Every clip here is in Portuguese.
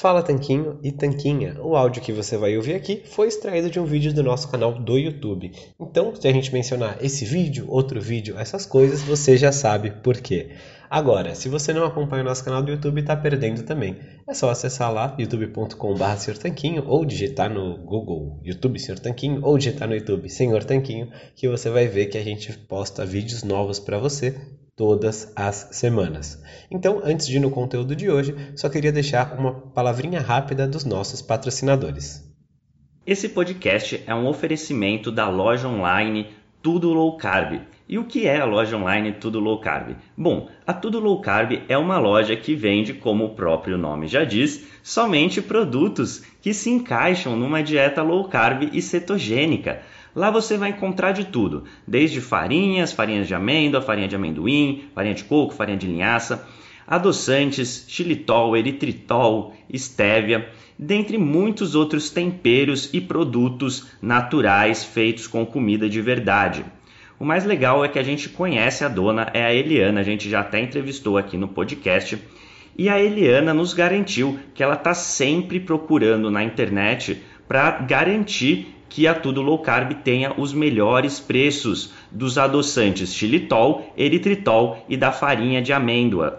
Fala Tanquinho e Tanquinha. O áudio que você vai ouvir aqui foi extraído de um vídeo do nosso canal do YouTube. Então, se a gente mencionar esse vídeo, outro vídeo, essas coisas, você já sabe por quê. Agora, se você não acompanha o nosso canal do YouTube, está perdendo também. É só acessar lá youtube.com.br Tanquinho ou digitar no Google YouTube Senhor Tanquinho ou digitar no YouTube Senhor Tanquinho que você vai ver que a gente posta vídeos novos para você todas as semanas. Então, antes de ir no conteúdo de hoje, só queria deixar uma palavrinha rápida dos nossos patrocinadores. Esse podcast é um oferecimento da loja online Tudo Low Carb. E o que é a loja online Tudo Low Carb? Bom, a Tudo Low Carb é uma loja que vende, como o próprio nome já diz, somente produtos que se encaixam numa dieta low carb e cetogênica. Lá você vai encontrar de tudo, desde farinhas, farinhas de amêndoa, farinha de amendoim, farinha de coco, farinha de linhaça, adoçantes, xilitol, eritritol, estévia, dentre muitos outros temperos e produtos naturais feitos com comida de verdade. O mais legal é que a gente conhece a dona, é a Eliana, a gente já até entrevistou aqui no podcast. E a Eliana nos garantiu que ela está sempre procurando na internet para garantir que a Tudo Low Carb tenha os melhores preços dos adoçantes xilitol, eritritol e da farinha de amêndoa,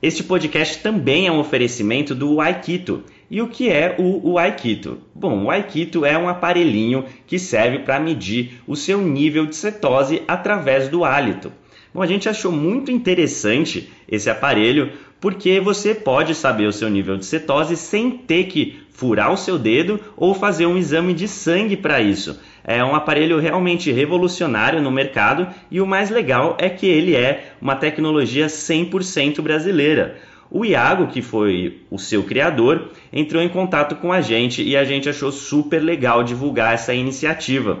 Este podcast também é um oferecimento do Aikito. E o que é o, Aikito? Bom, o Aikito é um aparelhinho que serve para medir o seu nível de cetose através do hálito. Bom, a gente achou muito interessante esse aparelho porque você pode saber o seu nível de cetose sem ter que furar o seu dedo ou fazer um exame de sangue para isso. É um aparelho realmente revolucionário no mercado e o mais legal é que ele é uma tecnologia 100% brasileira. O Iago, que foi o seu criador, entrou em contato com a gente e a gente achou super legal divulgar essa iniciativa.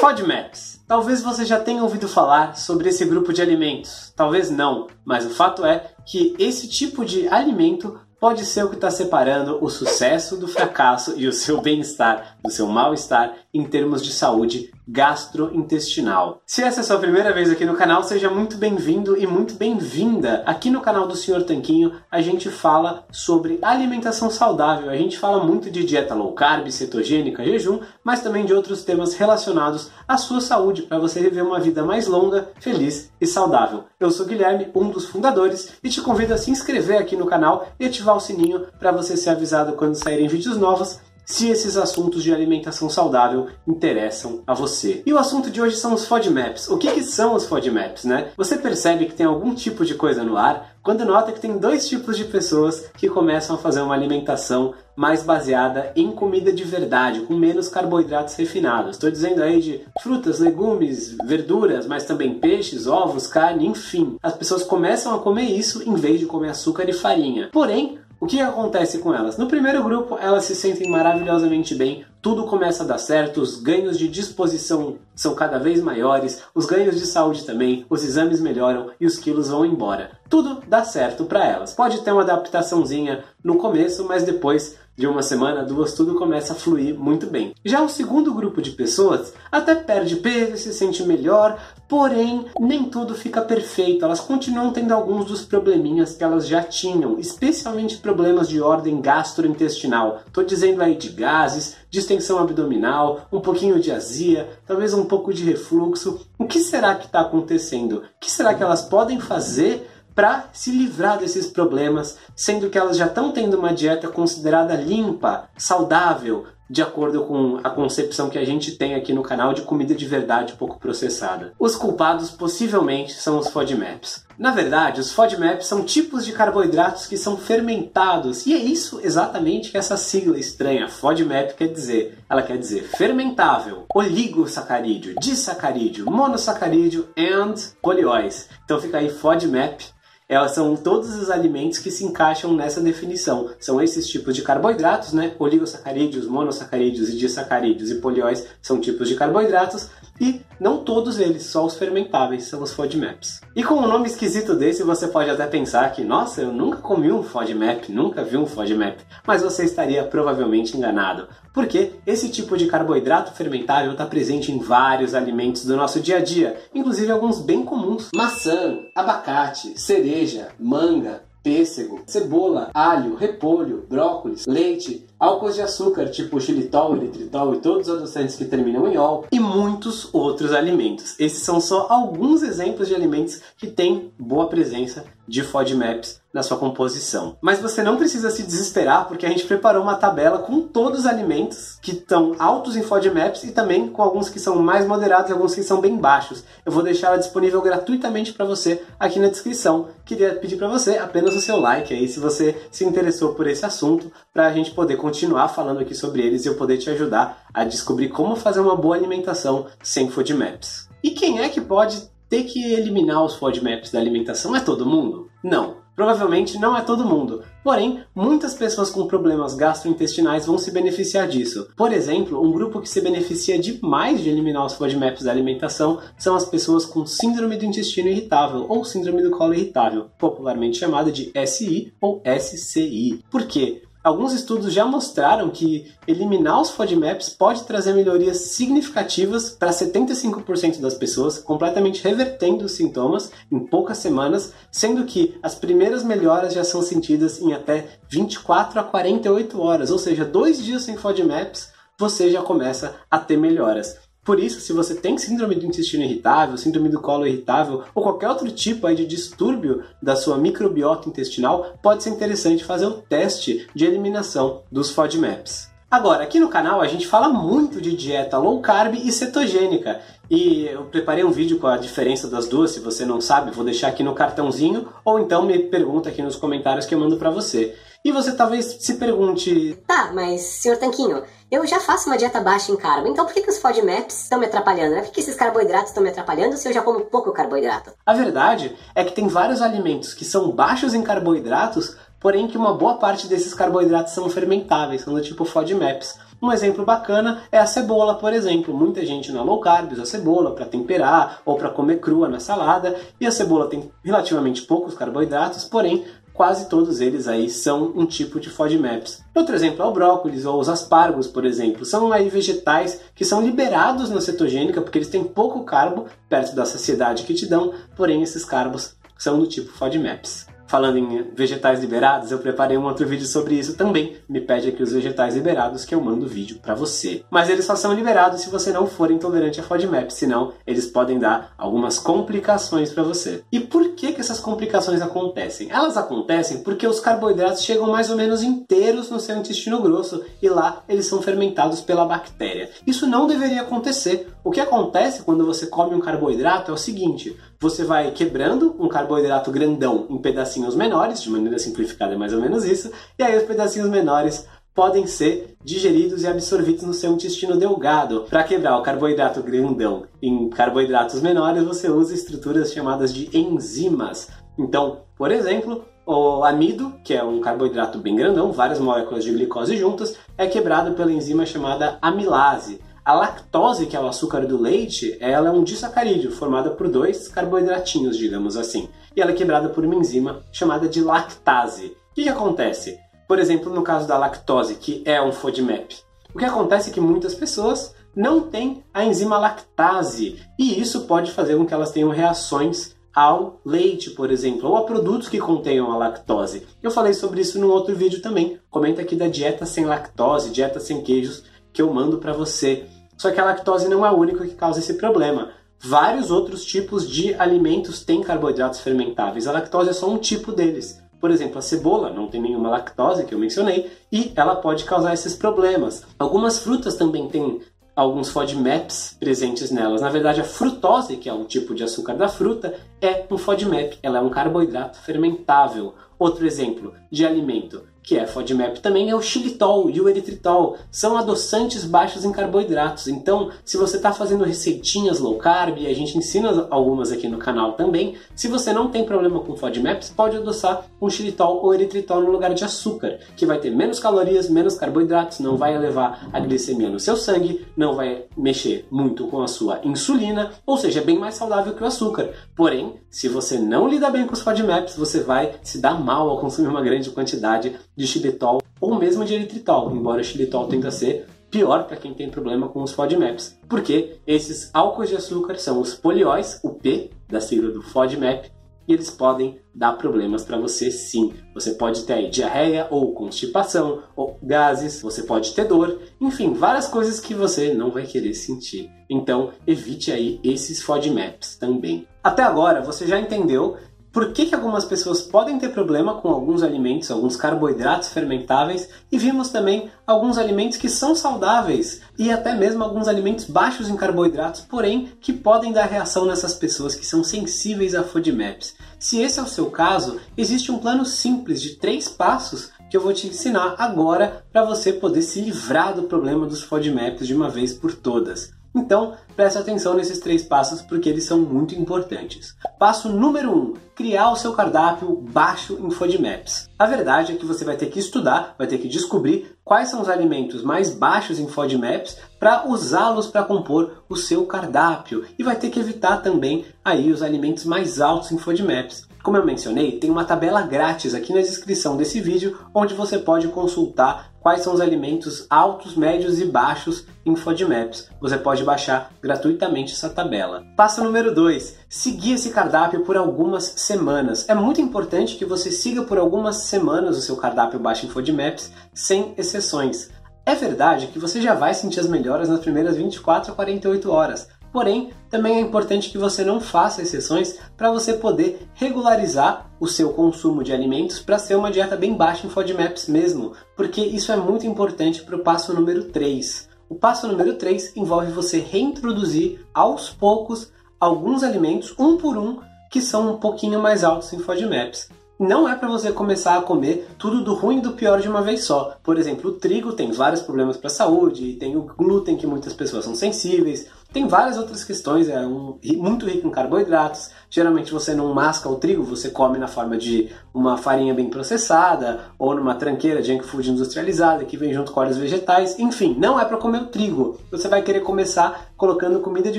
FODMAPs. Talvez você já tenha ouvido falar sobre esse grupo de alimentos, talvez não, mas o fato é que esse tipo de alimento pode ser o que está separando o sucesso do fracasso e o seu bem-estar do seu mal-estar em termos de saúde gastrointestinal. Se essa é a sua primeira vez aqui no canal, seja muito bem-vindo e muito bem-vinda. Aqui no canal do Senhor Tanquinho, a gente fala sobre alimentação saudável. A gente fala muito de dieta low carb, cetogênica, jejum, mas também de outros temas relacionados à sua saúde para você viver uma vida mais longa, feliz e saudável. Eu sou Guilherme, um dos fundadores, e te convido a se inscrever aqui no canal e ativar o sininho para você ser avisado quando saírem vídeos novos se esses assuntos de alimentação saudável interessam a você. E o assunto de hoje são os FODMAPs. O que, que são os FODMAPs, né? Você percebe que tem algum tipo de coisa no ar quando nota que tem dois tipos de pessoas que começam a fazer uma alimentação mais baseada em comida de verdade, com menos carboidratos refinados. Estou dizendo aí de frutas, legumes, verduras, mas também peixes, ovos, carne, enfim. As pessoas começam a comer isso em vez de comer açúcar e farinha. Porém, O que acontece com elas? No primeiro grupo, elas se sentem maravilhosamente bem, tudo começa a dar certo, os ganhos de disposição são cada vez maiores, os ganhos de saúde também, os exames melhoram e os quilos vão embora. Tudo dá certo para elas. Pode ter uma adaptaçãozinha no começo, mas depois de uma semana, duas, tudo começa a fluir muito bem. Já o segundo grupo de pessoas até perde peso, se sente melhor, porém nem tudo fica perfeito. Elas continuam tendo alguns dos probleminhas que elas já tinham, especialmente problemas de ordem gastrointestinal. Tô dizendo aí de gases, distensão abdominal, um pouquinho de azia, talvez um pouco de refluxo. O que será que está acontecendo? O que será que elas podem fazer para se livrar desses problemas, sendo que elas já estão tendo uma dieta considerada limpa, saudável, de acordo com a concepção que a gente tem aqui no canal de comida de verdade pouco processada. Os culpados possivelmente são os FODMAPs. Na verdade, os FODMAPs são tipos de carboidratos que são fermentados, e é isso exatamente que essa sigla estranha FODMAP quer dizer. Ela quer dizer fermentável, oligosacarídeo, disacarídeo, monossacarídeo and polióis. Então fica aí FODMAP elas são todos os alimentos que se encaixam nessa definição. São esses tipos de carboidratos, né? Oligosacarídeos, monossacarídeos disacarídeos e polióis são tipos de carboidratos e não todos eles, só os fermentáveis são os FODMAPs. E com um nome esquisito desse, você pode até pensar que, nossa, eu nunca comi um FODMAP, nunca vi um FODMAP, mas você estaria provavelmente enganado, porque esse tipo de carboidrato fermentável está presente em vários alimentos do nosso dia a dia, inclusive alguns bem comuns: maçã, abacate, cereja, manga, pêssego, cebola, alho, repolho, brócolis, leite, álcools de açúcar tipo xilitol, eritritol e todos os adoçantes que terminam em ol e muitos outros alimentos. Esses são só alguns exemplos de alimentos que têm boa presença de FODMAPs na sua composição. Mas você não precisa se desesperar porque a gente preparou uma tabela com todos os alimentos que estão altos em FODMAPs e também com alguns que são mais moderados e alguns que são bem baixos. Eu vou deixar ela disponível gratuitamente para você aqui na descrição. Queria pedir para você apenas o seu like aí se você se interessou por esse assunto para a gente poder continuar falando aqui sobre eles e eu poder te ajudar a descobrir como fazer uma boa alimentação sem FODMAPs. E quem é que pode ter que eliminar os FODMAPs da alimentação? É todo mundo? Não. Provavelmente não é todo mundo, porém, muitas pessoas com problemas gastrointestinais vão se beneficiar disso. Por exemplo, um grupo que se beneficia demais de eliminar os FODMAPs da alimentação são as pessoas com síndrome do intestino irritável ou síndrome do colo irritável, popularmente chamada de SI ou SCI. Por quê? Alguns estudos já mostraram que eliminar os FODMAPs pode trazer melhorias significativas para 75% das pessoas, completamente revertendo os sintomas em poucas semanas, sendo que as primeiras melhoras já são sentidas em até 24 a 48 horas, ou seja, dois dias sem FODMAPs você já começa a ter melhoras. Por isso, se você tem síndrome do intestino irritável, síndrome do colo irritável ou qualquer outro tipo de distúrbio da sua microbiota intestinal, pode ser interessante fazer o teste de eliminação dos FODMAPs. Agora, aqui no canal a gente fala muito de dieta low carb e cetogênica. E eu preparei um vídeo com a diferença das duas, se você não sabe, vou deixar aqui no cartãozinho ou então me pergunta aqui nos comentários que eu mando para você. E você talvez se pergunte: Tá, mas senhor Tanquinho, eu já faço uma dieta baixa em carbo, então por que, que os FODMAPs estão me atrapalhando? Né? Por que, esses carboidratos estão me atrapalhando se eu já como pouco carboidrato? A verdade é que tem vários alimentos que são baixos em carboidratos, porém que uma boa parte desses carboidratos são fermentáveis, são do tipo FODMAPs. Um exemplo bacana é a cebola, por exemplo. Muita gente na low carb usa cebola para temperar ou para comer crua na salada, e a cebola tem relativamente poucos carboidratos, porém quase todos eles aí são um tipo de FODMAPs. Outro exemplo é o brócolis ou os aspargos, por exemplo. São aí vegetais que são liberados na cetogênica porque eles têm pouco carbo perto da saciedade que te dão, porém esses carbos são do tipo FODMAPs. Falando em vegetais liberados, eu preparei um outro vídeo sobre isso também. Me pede aqui os vegetais liberados que eu mando o vídeo para você. Mas eles só são liberados se você não for intolerante a FODMAP, senão eles podem dar algumas complicações para você. E por que, que essas complicações acontecem? Elas acontecem porque os carboidratos chegam mais ou menos inteiros no seu intestino grosso e lá eles são fermentados pela bactéria. Isso não deveria acontecer. O que acontece quando você come um carboidrato é o seguinte: você vai quebrando um carboidrato grandão em pedacinhos menores, de maneira simplificada é mais ou menos isso, e aí os pedacinhos menores podem ser digeridos e absorvidos no seu intestino delgado. Para quebrar o carboidrato grandão em carboidratos menores, você usa estruturas chamadas de enzimas. Então, por exemplo, O amido, que é um carboidrato bem grandão, várias moléculas de glicose juntas, é quebrado pela enzima chamada amilase. A lactose, que é o açúcar do leite, ela é um disacarídeo formada por dois carboidratinhos, digamos assim. E ela é quebrada por uma enzima chamada de lactase. O que, que acontece? Por exemplo, no caso da lactose, que é um FODMAP, o que acontece é que muitas pessoas não têm a enzima lactase e isso pode fazer com que elas tenham reações ao leite, por exemplo, ou a produtos que contenham a lactose. Eu falei sobre isso num outro vídeo também. Comenta aqui da dieta sem lactose, dieta sem queijos, que eu mando para você. Só que a lactose não é o único que causa esse problema. Vários outros tipos de alimentos têm carboidratos fermentáveis. A lactose é só um tipo deles. Por exemplo, a cebola não tem nenhuma lactose, que eu mencionei, e ela pode causar esses problemas. Algumas frutas também têm alguns FODMAPs presentes nelas. Na verdade, a frutose, que é um tipo de açúcar da fruta, é um FODMAP. Ela é um carboidrato fermentável. Outro exemplo de alimento que é FODMAP também, é o xilitol e o eritritol. São adoçantes baixos em carboidratos. Então, se você está fazendo receitinhas low carb, e a gente ensina algumas aqui no canal também, se você não tem problema com FODMAPs, pode adoçar um xilitol ou eritritol no lugar de açúcar, que vai ter menos calorias, menos carboidratos, não vai elevar a glicemia no seu sangue, não vai mexer muito com a sua insulina, ou seja, é bem mais saudável que o açúcar. Porém, se você não lida bem com os FODMAPs, você vai se dar mal ao consumir uma grande quantidade de xilitol ou mesmo de eritritol, embora o xilitol tenda a ser pior para quem tem problema com os FODMAPs, porque esses álcools de açúcar são os polióis, o P da sigla do FODMAP, e eles podem dar problemas para você sim. Você pode ter aí diarreia ou constipação, ou gases, você pode ter dor, enfim, várias coisas que você não vai querer sentir. Então, evite aí esses FODMAPs também. Até agora, você já entendeu por que, que algumas pessoas podem ter problema com alguns alimentos, alguns carboidratos fermentáveis, e vimos também alguns alimentos que são saudáveis e até mesmo alguns alimentos baixos em carboidratos, porém que podem dar reação nessas pessoas que são sensíveis a FODMAPs. Se esse é o seu caso, existe um plano simples de três passos que eu vou te ensinar agora para você poder se livrar do problema dos FODMAPs de uma vez por todas. Então, preste atenção nesses três passos porque eles são muito importantes. Passo número 1: um, criar o seu cardápio baixo em FODMAPs. A verdade é que você vai ter que estudar, vai ter que descobrir quais são os alimentos mais baixos em FODMAPs para usá-los para compor o seu cardápio e vai ter que evitar também aí os alimentos mais altos em FODMAPs. Como eu mencionei, tem uma tabela grátis aqui na descrição desse vídeo onde você pode consultar quais são os alimentos altos, médios e baixos em FODMAPs. Você pode baixar gratuitamente essa tabela. Passo número 2: seguir esse cardápio por algumas semanas. É muito importante que você siga por algumas semanas o seu cardápio baixo em FODMAPs, sem exceções. É verdade que você já vai sentir as melhoras nas primeiras 24 a 48 horas, Porém, também é importante que você não faça exceções para você poder regularizar o seu consumo de alimentos para ser uma dieta bem baixa em FODMAPs mesmo, porque isso é muito importante para o passo número 3. O passo número 3 envolve você reintroduzir aos poucos alguns alimentos, um por um, que são um pouquinho mais altos em FODMAPs não é para você começar a comer tudo do ruim e do pior de uma vez só. Por exemplo, o trigo tem vários problemas para a saúde, tem o glúten que muitas pessoas são sensíveis, tem várias outras questões, é um, muito rico em carboidratos. Geralmente você não masca o trigo, você come na forma de uma farinha bem processada ou numa tranqueira junk food industrializada que vem junto com óleos vegetais. Enfim, não é para comer o trigo. Você vai querer começar colocando comida de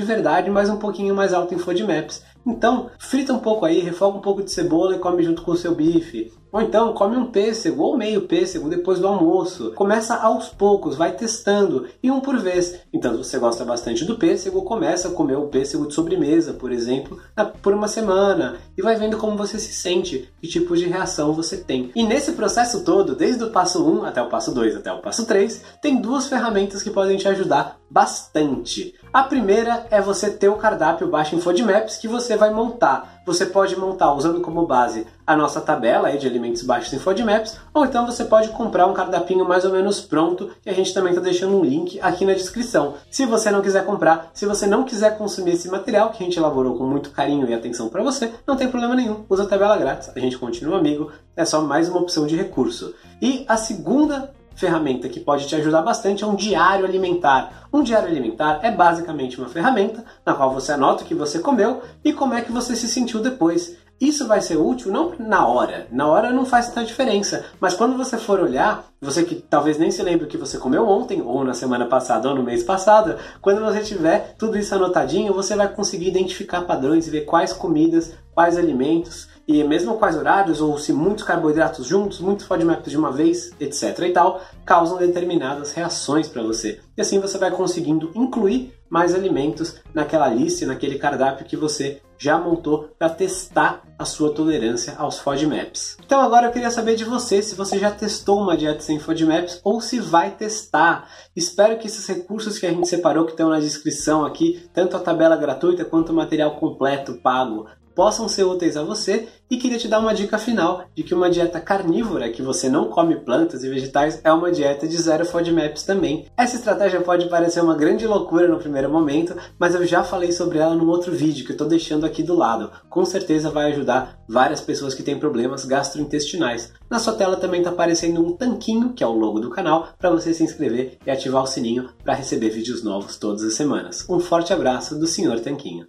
verdade, mas um pouquinho mais alto em FODMAPs. Então, frita um pouco aí, refoga um pouco de cebola e come junto com o seu bife. Ou então, come um pêssego ou meio pêssego depois do almoço. Começa aos poucos, vai testando e um por vez. Então, se você gosta bastante do pêssego, começa a comer o pêssego de sobremesa, por exemplo, por uma semana e vai vendo como você se sente, que tipo de reação você tem. E nesse processo todo, desde o passo 1 até o passo 2 até o passo 3, tem duas ferramentas que podem te ajudar bastante. A primeira é você ter o cardápio baixo em FODMAPs que você vai montar. Você pode montar usando como base a nossa tabela de alimentos baixos em FODMAPs, ou então você pode comprar um cardápio mais ou menos pronto, e a gente também está deixando um link aqui na descrição. Se você não quiser comprar, se você não quiser consumir esse material que a gente elaborou com muito carinho e atenção para você, não tem problema nenhum. Usa a tabela grátis, a gente continua amigo, é só mais uma opção de recurso. E a segunda ferramenta que pode te ajudar bastante é um diário alimentar. Um diário alimentar é basicamente uma ferramenta na qual você anota o que você comeu e como é que você se sentiu depois. Isso vai ser útil não na hora, na hora não faz tanta diferença, mas quando você for olhar, você que talvez nem se lembre o que você comeu ontem, ou na semana passada, ou no mês passado, quando você tiver tudo isso anotadinho, você vai conseguir identificar padrões e ver quais comidas, quais alimentos e mesmo quais horários, ou se muitos carboidratos juntos, muitos FODMAPs de uma vez, etc e tal, causam determinadas reações para você. E assim você vai conseguindo incluir mais alimentos naquela lista, naquele cardápio que você já montou para testar a sua tolerância aos FODMAPs. Então agora eu queria saber de você se você já testou uma dieta sem FODMAPs ou se vai testar. Espero que esses recursos que a gente separou que estão na descrição aqui, tanto a tabela gratuita quanto o material completo pago, possam ser úteis a você e queria te dar uma dica final de que uma dieta carnívora, que você não come plantas e vegetais, é uma dieta de zero FODMAPs também. Essa estratégia pode parecer uma grande loucura no primeiro momento, mas eu já falei sobre ela num outro vídeo que eu estou deixando aqui do lado. Com certeza vai ajudar várias pessoas que têm problemas gastrointestinais. Na sua tela também está aparecendo um tanquinho, que é o logo do canal, para você se inscrever e ativar o sininho para receber vídeos novos todas as semanas. Um forte abraço do Sr. Tanquinho.